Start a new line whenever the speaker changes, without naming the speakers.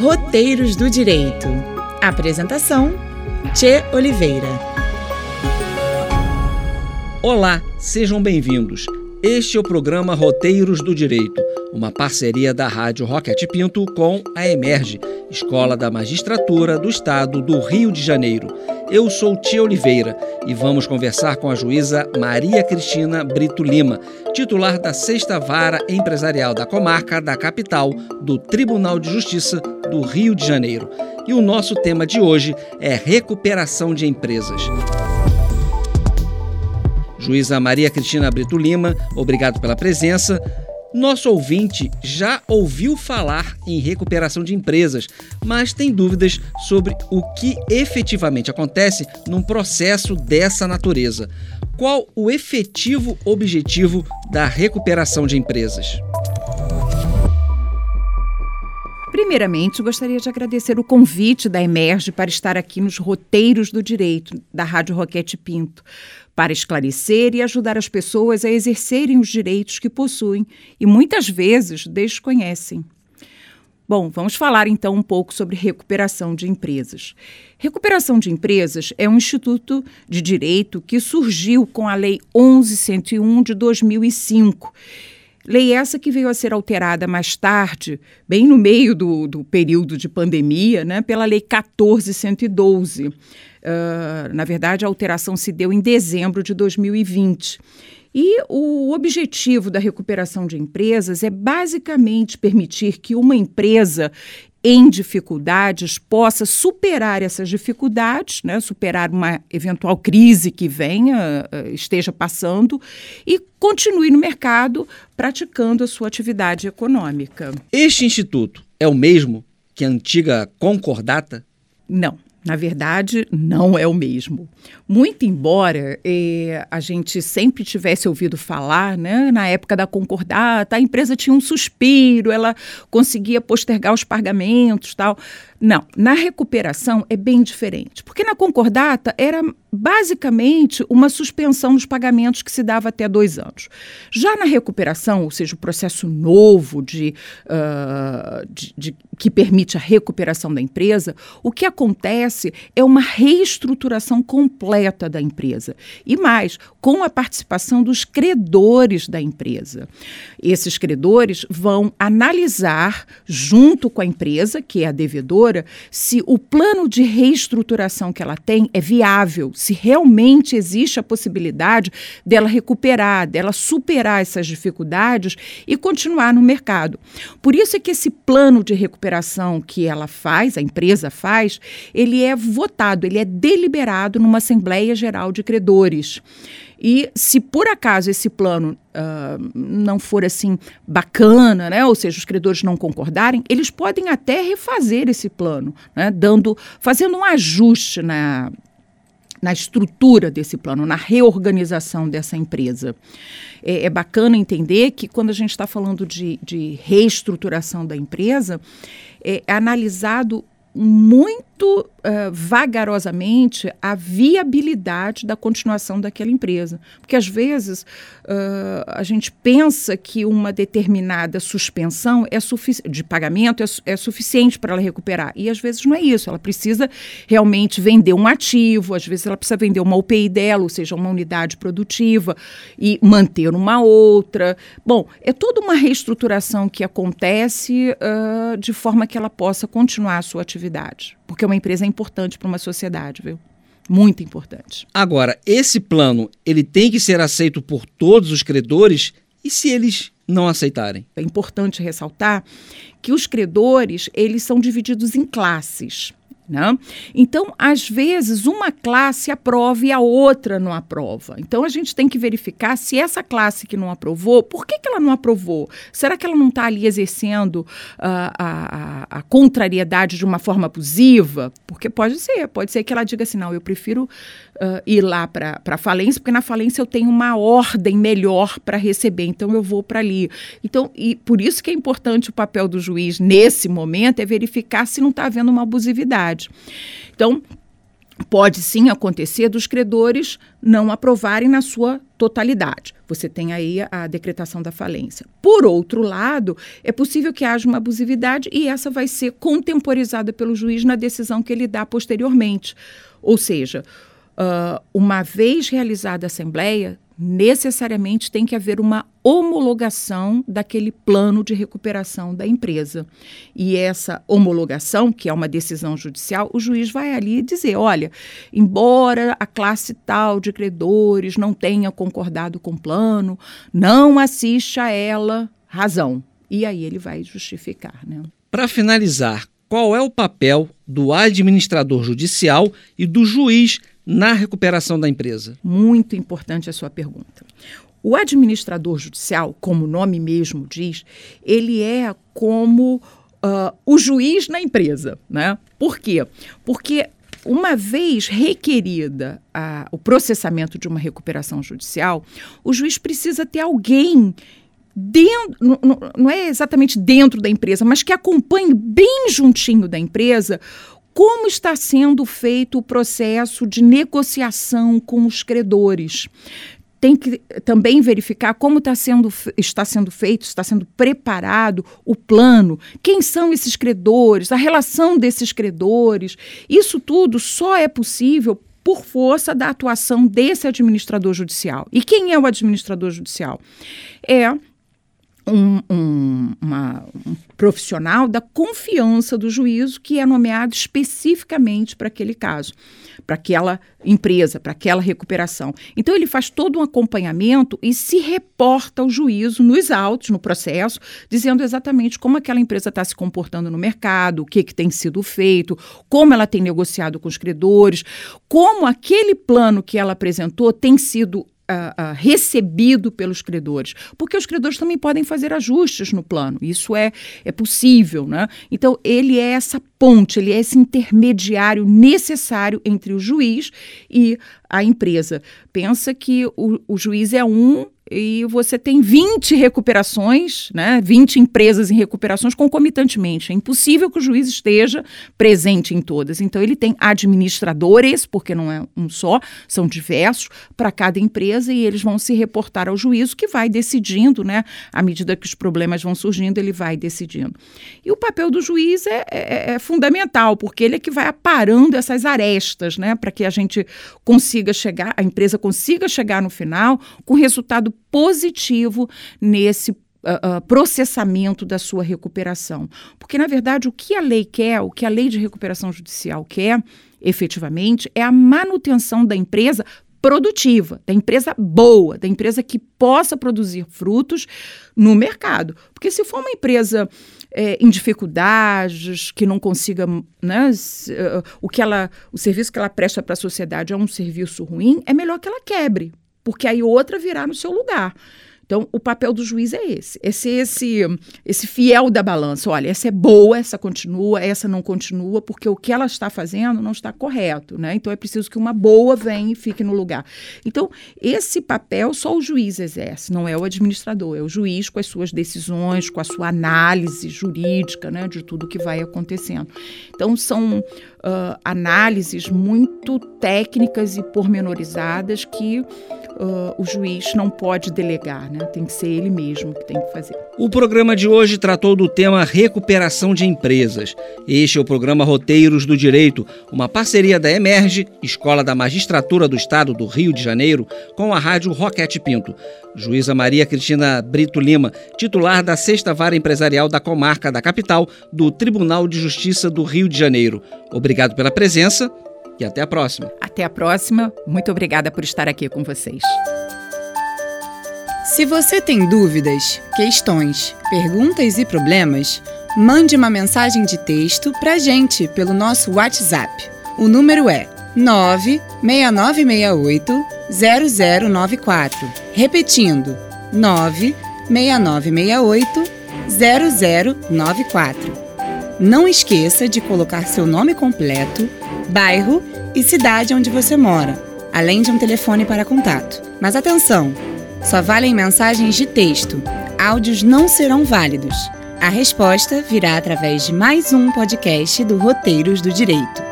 Roteiros do Direito. Apresentação: Tchê Oliveira.
Olá, sejam bem-vindos. Este é o programa Roteiros do Direito, uma parceria da Rádio Rocket Pinto com a Emerge, Escola da Magistratura do Estado do Rio de Janeiro. Eu sou Tia Oliveira e vamos conversar com a juíza Maria Cristina Brito Lima, titular da Sexta Vara Empresarial da Comarca da Capital do Tribunal de Justiça do Rio de Janeiro. E o nosso tema de hoje é recuperação de empresas. Juíza Maria Cristina Brito Lima, obrigado pela presença. Nosso ouvinte já ouviu falar em recuperação de empresas, mas tem dúvidas sobre o que efetivamente acontece num processo dessa natureza. Qual o efetivo objetivo da recuperação de empresas?
Primeiramente, gostaria de agradecer o convite da Emerge para estar aqui nos roteiros do direito da Rádio Roquete Pinto para esclarecer e ajudar as pessoas a exercerem os direitos que possuem e muitas vezes desconhecem. Bom, vamos falar então um pouco sobre recuperação de empresas. Recuperação de empresas é um instituto de direito que surgiu com a Lei 1101 de 2005. Lei essa que veio a ser alterada mais tarde, bem no meio do, do período de pandemia, né, pela Lei 14112. Uh, na verdade, a alteração se deu em dezembro de 2020. E o objetivo da recuperação de empresas é basicamente permitir que uma empresa em dificuldades possa superar essas dificuldades, né, superar uma eventual crise que venha, uh, esteja passando e continue no mercado praticando a sua atividade econômica.
Este instituto é o mesmo que a antiga concordata?
Não. Na verdade, não é o mesmo. Muito embora eh, a gente sempre tivesse ouvido falar, né, na época da concordata, a empresa tinha um suspiro, ela conseguia postergar os pagamentos, tal. Não, na recuperação é bem diferente, porque na concordata era basicamente uma suspensão dos pagamentos que se dava até dois anos. Já na recuperação, ou seja, o processo novo de, uh, de, de, que permite a recuperação da empresa, o que acontece é uma reestruturação completa da empresa. E mais, com a participação dos credores da empresa. Esses credores vão analisar, junto com a empresa, que é a devedora, se o plano de reestruturação que ela tem é viável, se realmente existe a possibilidade dela recuperar, dela superar essas dificuldades e continuar no mercado. Por isso é que esse plano de recuperação que ela faz, a empresa faz, ele é votado, ele é deliberado numa Assembleia Geral de Credores. E se por acaso esse plano uh, não for assim bacana, né, ou seja, os credores não concordarem, eles podem até refazer esse plano, né, dando, fazendo um ajuste na, na estrutura desse plano, na reorganização dessa empresa. É, é bacana entender que quando a gente está falando de, de reestruturação da empresa, é, é analisado muito uh, vagarosamente a viabilidade da continuação daquela empresa. Porque, às vezes, uh, a gente pensa que uma determinada suspensão é de pagamento é, é suficiente para ela recuperar. E, às vezes, não é isso. Ela precisa realmente vender um ativo, às vezes, ela precisa vender uma UPI dela, ou seja, uma unidade produtiva, e manter uma outra. Bom, é toda uma reestruturação que acontece uh, de forma que ela possa continuar a sua atividade. Porque uma empresa é importante para uma sociedade, viu? Muito importante.
Agora, esse plano, ele tem que ser aceito por todos os credores e se eles não aceitarem?
É importante ressaltar que os credores, eles são divididos em classes. Né? Então, às vezes, uma classe aprova e a outra não aprova. Então, a gente tem que verificar se essa classe que não aprovou, por que, que ela não aprovou? Será que ela não está ali exercendo uh, a, a, a, contrariedade de uma forma abusiva? Porque pode ser, pode ser que ela diga assim: não, eu prefiro uh, ir lá para a falência, porque na falência eu tenho uma ordem melhor para receber, então eu vou para ali. Então, e por isso que é importante o papel do juiz nesse momento é verificar se não está havendo uma abusividade. Então, pode sim acontecer dos credores não aprovarem na sua totalidade. Você tem aí a decretação da falência. Por outro lado, é possível que haja uma abusividade e essa vai ser contemporizada pelo juiz na decisão que ele dá posteriormente. Ou seja, uh, uma vez realizada a assembleia, necessariamente tem que haver uma homologação daquele plano de recuperação da empresa. E essa homologação, que é uma decisão judicial, o juiz vai ali dizer: olha, embora a classe tal de credores não tenha concordado com o plano, não assiste a ela razão. E aí ele vai justificar. Né?
Para finalizar, qual é o papel do administrador judicial e do juiz na recuperação da empresa?
Muito importante a sua pergunta. O administrador judicial, como o nome mesmo diz, ele é como uh, o juiz na empresa, né? Por quê? Porque uma vez requerida a, o processamento de uma recuperação judicial, o juiz precisa ter alguém dentro, não, não é exatamente dentro da empresa, mas que acompanhe bem juntinho da empresa como está sendo feito o processo de negociação com os credores. Tem que também verificar como está sendo, está sendo feito, está sendo preparado o plano, quem são esses credores, a relação desses credores. Isso tudo só é possível por força da atuação desse administrador judicial. E quem é o administrador judicial? É um, um, profissional da confiança do juízo que é nomeado especificamente para aquele caso, para aquela empresa, para aquela recuperação. Então, ele faz todo um acompanhamento e se reporta ao juízo nos autos, no processo, dizendo exatamente como aquela empresa está se comportando no mercado, o que, que tem sido feito, como ela tem negociado com os credores, como aquele plano que ela apresentou tem sido uh, uh, recebido pelos credores, porque os credores também podem fazer ajustes no plano, isso é, é possível, né? Então, ele é essa ponte, ele é esse intermediário necessário entre o juiz e a empresa. Pensa que o, o juiz é um e você tem 20 recuperações, né, 20 empresas em recuperações concomitantemente. É impossível que o juiz esteja presente em todas. Então, ele tem administradores, porque não é um só, são diversos, para cada empresa, e eles vão se reportar ao juízo, que vai decidindo, né, à medida que os problemas vão surgindo, ele vai decidindo. E o papel do juiz é, é, é fundamental, porque ele é que vai aparando essas arestas, né, para que a gente consiga chegar, a empresa consiga chegar no final com resultado positivo nesse Uh, uh, processamento da sua recuperação. Porque, na verdade, o que a lei quer, o que a lei de recuperação judicial quer, efetivamente, é a manutenção da empresa produtiva, da empresa boa, da empresa que possa produzir frutos no mercado. Porque se for uma empresa é, em dificuldades, que não consiga, né, uh, o que ela, o serviço que ela presta para a sociedade é um serviço ruim, é melhor que ela quebre, porque aí outra virá no seu lugar. Então, o papel do juiz é esse, ser esse, esse fiel da balança. Olha, essa é boa, essa continua, essa não continua, porque o que ela está fazendo não está correto, né? Então, é preciso que uma boa venha e fique no lugar. Então, esse papel só o juiz exerce, não é o administrador, é o juiz com as suas decisões, com a sua análise jurídica, né, de tudo que vai acontecendo. Então, são uh, análises muito técnicas e pormenorizadas que uh, o juiz não pode delegar, né? Tem que ser ele mesmo que tem que fazer.
O programa de hoje tratou do tema recuperação de empresas. Este é o programa Roteiros do Direito, uma parceria da Emerge, Escola da Magistratura do Estado do Rio de Janeiro, com a rádio Roquete Pinto. Juíza Maria Cristina Brito Lima, titular da Sexta Vara Empresarial da Comarca da Capital do Tribunal de Justiça do Rio de Janeiro. Obrigado pela presença e até a próxima.
Até a próxima. Muito obrigada por estar aqui com vocês.
Se você tem dúvidas, questões, perguntas e problemas, mande uma mensagem de texto para a gente pelo nosso WhatsApp. O número é 96968 0094. Repetindo, 96968 0094. Não esqueça de colocar seu nome completo, bairro e cidade onde você mora, além de um telefone para contato. Mas atenção! Só valem mensagens de texto. Áudios não serão válidos. A resposta virá através de mais um podcast do Roteiros do Direito.